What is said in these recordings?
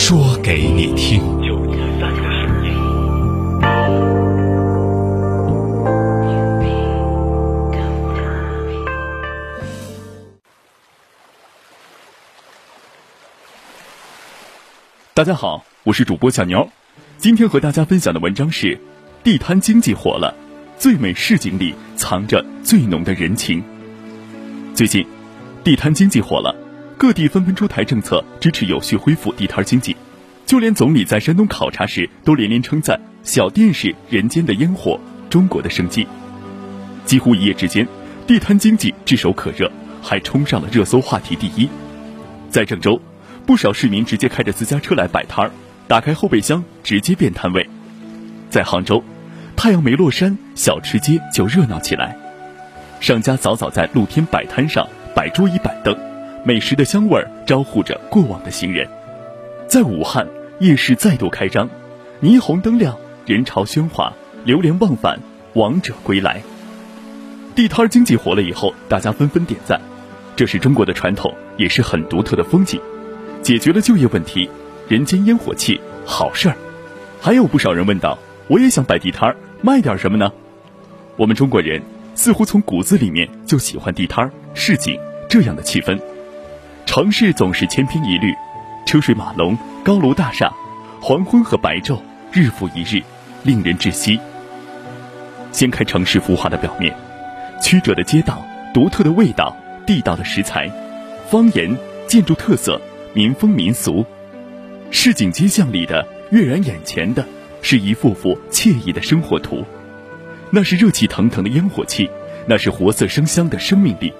说给你听。大家好，我是主播小牛，今天和大家分享的文章是：地摊经济火了，最美市井里藏着最浓的人情。最近，地摊经济火了，各地纷纷出台政策支持有序恢复地摊经济，就连总理在山东考察时都连连称赞小店是人间的烟火，中国的生机。几乎一夜之间，地摊经济炙手可热，还冲上了热搜话题第一。在郑州。不少市民直接开着私家车来摆摊儿，打开后备箱直接变摊位。在杭州，太阳没落山，小吃街就热闹起来。商家早早在露天摆摊上摆桌椅板凳，美食的香味儿招呼着过往的行人。在武汉，夜市再度开张，霓虹灯亮，人潮喧哗，流连忘返，王者归来。地摊经济火了以后，大家纷纷点赞，这是中国的传统，也是很独特的风景。解决了就业问题，人间烟火气，好事儿。还有不少人问道：“我也想摆地摊儿，卖点什么呢？”我们中国人似乎从骨子里面就喜欢地摊儿、市井这样的气氛。城市总是千篇一律，车水马龙、高楼大厦，黄昏和白昼日复一日，令人窒息。掀开城市浮华的表面，曲折的街道、独特的味道、地道的食材、方言、建筑特色。民风民俗，市井街巷里的跃然眼前的，是一幅幅惬意的生活图。那是热气腾腾的烟火气，那是活色生香的生命力。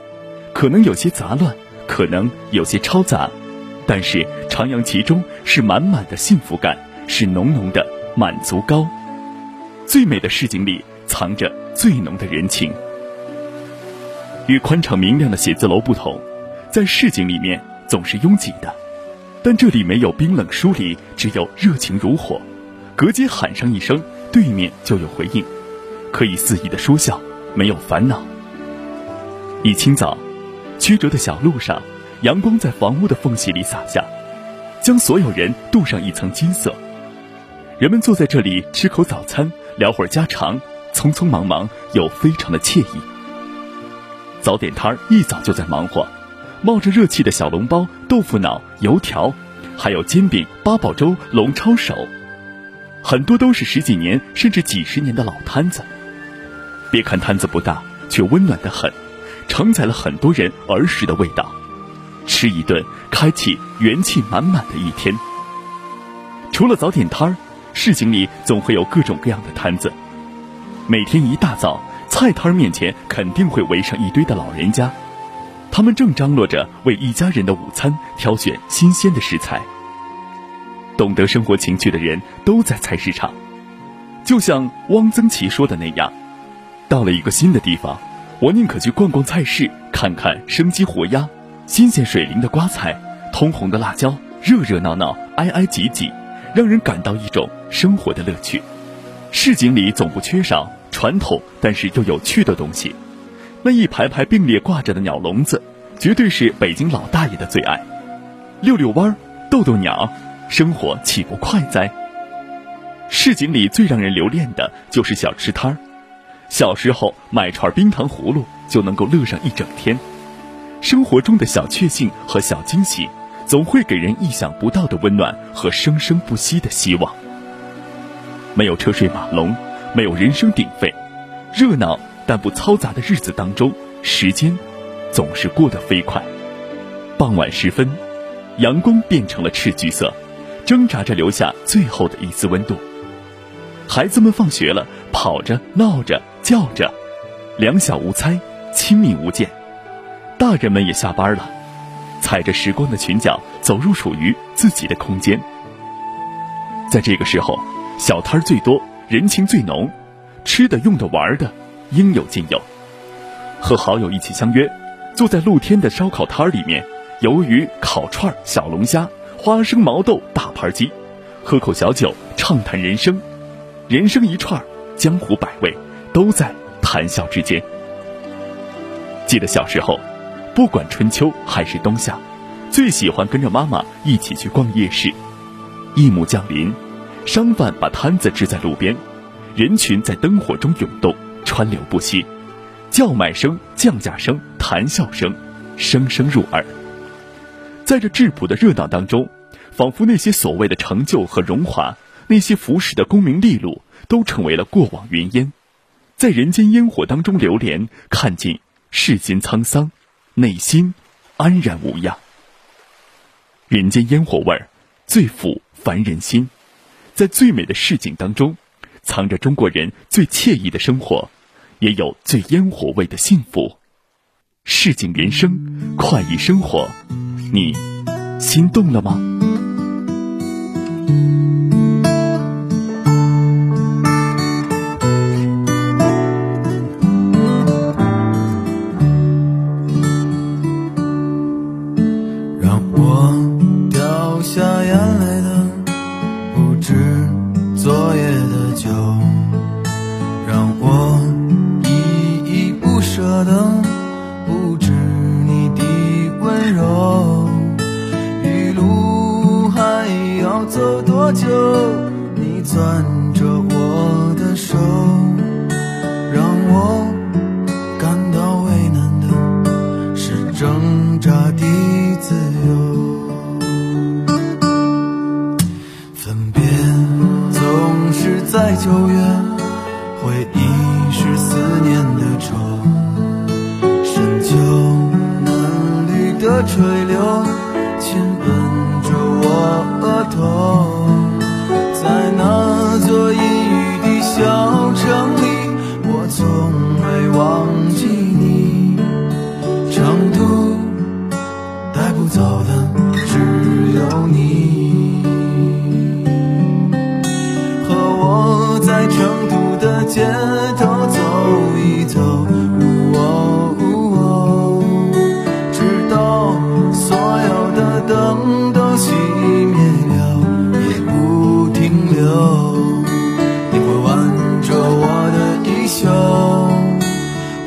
可能有些杂乱，可能有些嘈杂，但是徜徉其中是满满的幸福感，是浓浓的满足高。最美的市井里藏着最浓的人情。与宽敞明亮的写字楼不同，在市井里面。总是拥挤的，但这里没有冰冷疏离，只有热情如火。隔街喊上一声，对面就有回应，可以肆意的说笑，没有烦恼。一清早，曲折的小路上，阳光在房屋的缝隙里洒下，将所有人镀上一层金色。人们坐在这里吃口早餐，聊会儿家常，匆匆忙忙又非常的惬意。早点摊儿一早就在忙活。冒着热气的小笼包、豆腐脑、油条，还有煎饼、八宝粥、龙抄手，很多都是十几年甚至几十年的老摊子。别看摊子不大，却温暖得很，承载了很多人儿时的味道。吃一顿，开启元气满满的一天。除了早点摊儿，市井里总会有各种各样的摊子。每天一大早，菜摊儿面前肯定会围上一堆的老人家。他们正张罗着为一家人的午餐挑选新鲜的食材。懂得生活情趣的人都在菜市场，就像汪曾祺说的那样：“到了一个新的地方，我宁可去逛逛菜市，看看生机活鸭、新鲜水灵的瓜菜、通红的辣椒，热热闹闹、挨挨挤挤，让人感到一种生活的乐趣。”市井里总不缺少传统但是又有趣的东西。那一排排并列挂着的鸟笼子，绝对是北京老大爷的最爱。遛遛弯儿，逗逗鸟，生活岂不快哉？市井里最让人留恋的就是小吃摊儿。小时候买串冰糖葫芦就能够乐上一整天。生活中的小确幸和小惊喜，总会给人意想不到的温暖和生生不息的希望。没有车水马龙，没有人声鼎沸，热闹。但不嘈杂的日子当中，时间总是过得飞快。傍晚时分，阳光变成了赤橘色，挣扎着留下最后的一丝温度。孩子们放学了，跑着闹着叫着，两小无猜，亲密无间。大人们也下班了，踩着时光的裙角，走入属于自己的空间。在这个时候，小摊儿最多，人情最浓，吃的、用的、玩的，应有尽有。和好友一起相约，坐在露天的烧烤摊儿里面，鱿鱼、烤串、小龙虾、花生毛豆、大盘鸡，喝口小酒，畅谈人生。人生一串，江湖百味，都在谈笑之间。记得小时候，不管春秋还是冬夏，最喜欢跟着妈妈一起去逛夜市。夜幕降临，商贩把摊子支在路边，人群在灯火中涌动，川流不息，叫卖声、降价声、谈笑声，声声入耳。在这质朴的热闹当中，仿佛那些所谓的成就和荣华。那些浮世的功名利禄都成为了过往云烟，在人间烟火当中流连，看尽世间沧桑，内心安然无恙。人间烟火味儿，最抚凡人心，在最美的市井当中，藏着中国人最惬意的生活，也有最烟火味的幸福。市井人生，快意生活，你心动了吗？攥着我的手让我感到为难的是挣扎的自由。分别总是在九月回忆是思念的愁深秋嫩绿的垂柳亲吻着我额头。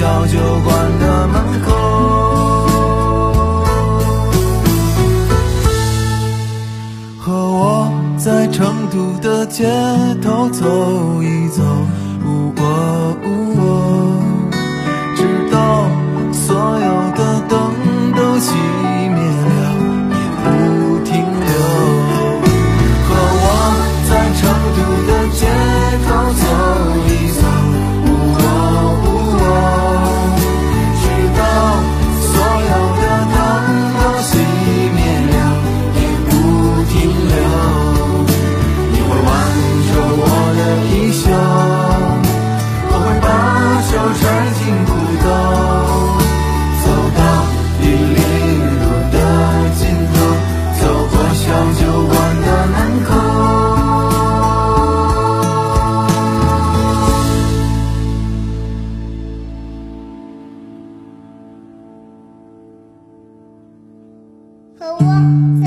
小酒馆的门口。和我在成都的街头走一走不过可我